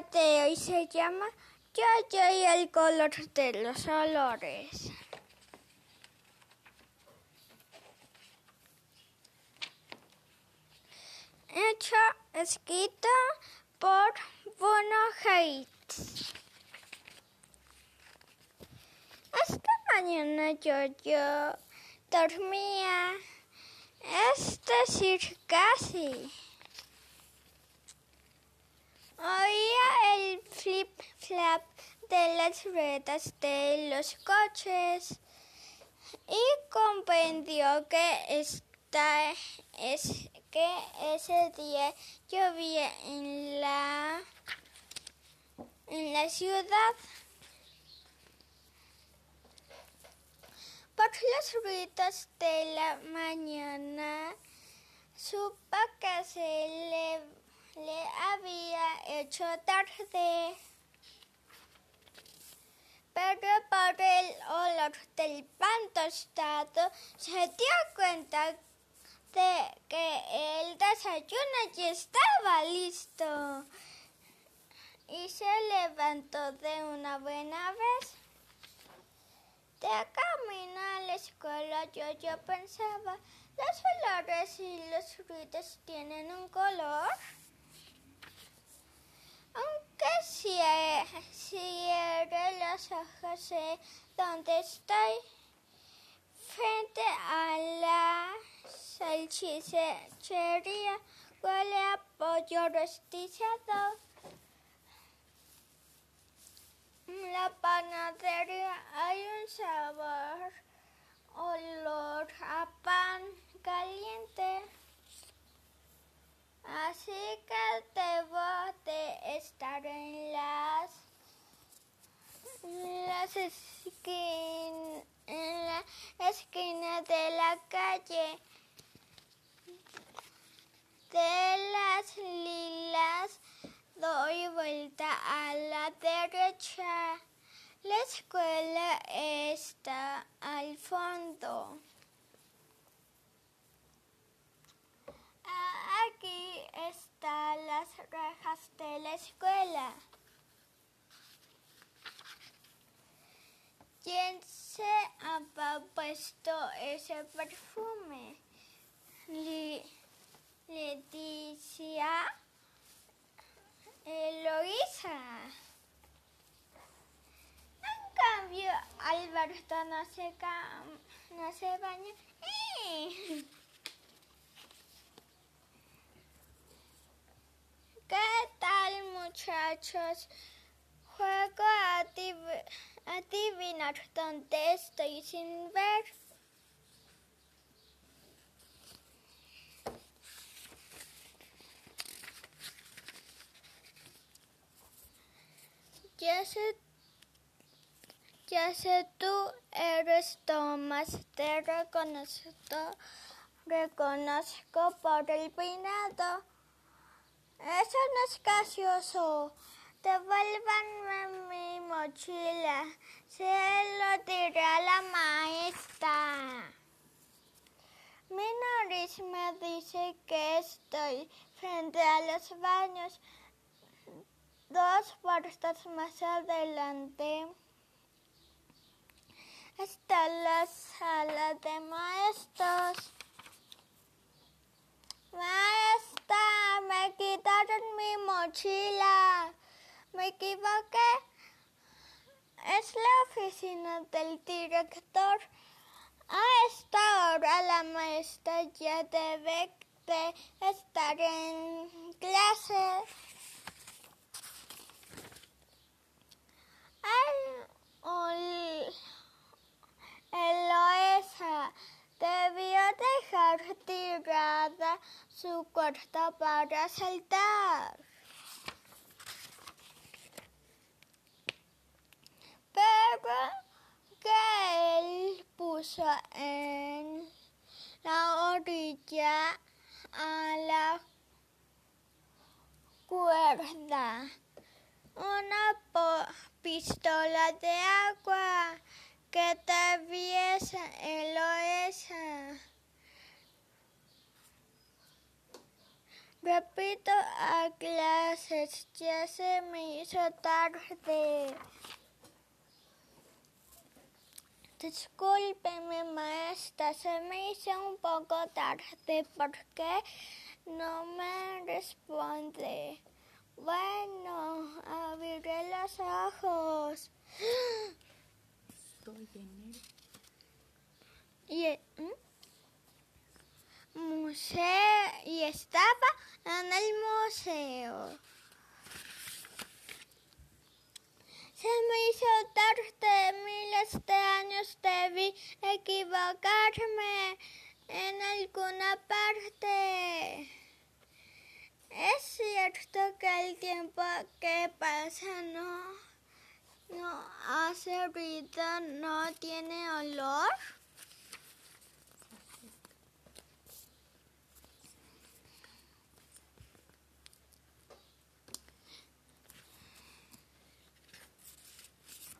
de hoy se llama Yo, yo y el color de los olores. Hecho, escrito por Bruno Haitz. Esta mañana yo, yo dormía, es decir, casi. Oía el flip-flap de las ruedas de los coches y comprendió que esta es que ese día llovía en la en la ciudad. Por los ruidos de la mañana supo que se le le había hecho tarde. Pero por el olor del pan tostado se dio cuenta de que el desayuno ya estaba listo. Y se levantó de una buena vez. De camino a la escuela yo, yo pensaba, los olores y los ruidos tienen un color. Cierre los ojos, sé dónde estoy. Frente a la salchichería huele a pollo rostizado. La panadería hay un sabor, olor a pan caliente. Así que debo de estar en las, las en la esquina de la calle de las lilas. Doy vuelta a la derecha. La escuela está al fondo. Aquí están las rejas de la escuela. Ese perfume? Le, Leticia Eloisa. En cambio, Alberto no se, no se baña. ¡Eh! ¿Qué tal muchachos? Juego a adivinar dónde estoy sin ver. Ya sé, ya sé tú eres Tomás, te reconozco, reconozco por el peinado. Eso no es gracioso. Devuélvanme mi mochila. Se lo diré a la maestra. Mi nariz me dice que estoy frente a los baños. Dos puertas más adelante está la sala de maestros. Maestra, me quitaron mi mochila. Me equivoqué. Es la oficina del director. A esta hora la maestra ya debe de estar en clase. El, el OESA debió dejar tirada su cuerda para saltar. Pero que él puso en la orilla a la cuerda una pistola de agua que atraviesa el oesa. Repito a clases, ya se me hizo tarde. Discúlpeme, maestra, se me hizo un poco tarde porque no me responde. Bueno, abriré los ojos. Y, ¿Mm? museo y estaba en el museo. Se me hizo tarde, miles de años debí equivocarme en alguna parte. Es cierto que el tiempo pasa no, no hace ruido, no tiene olor.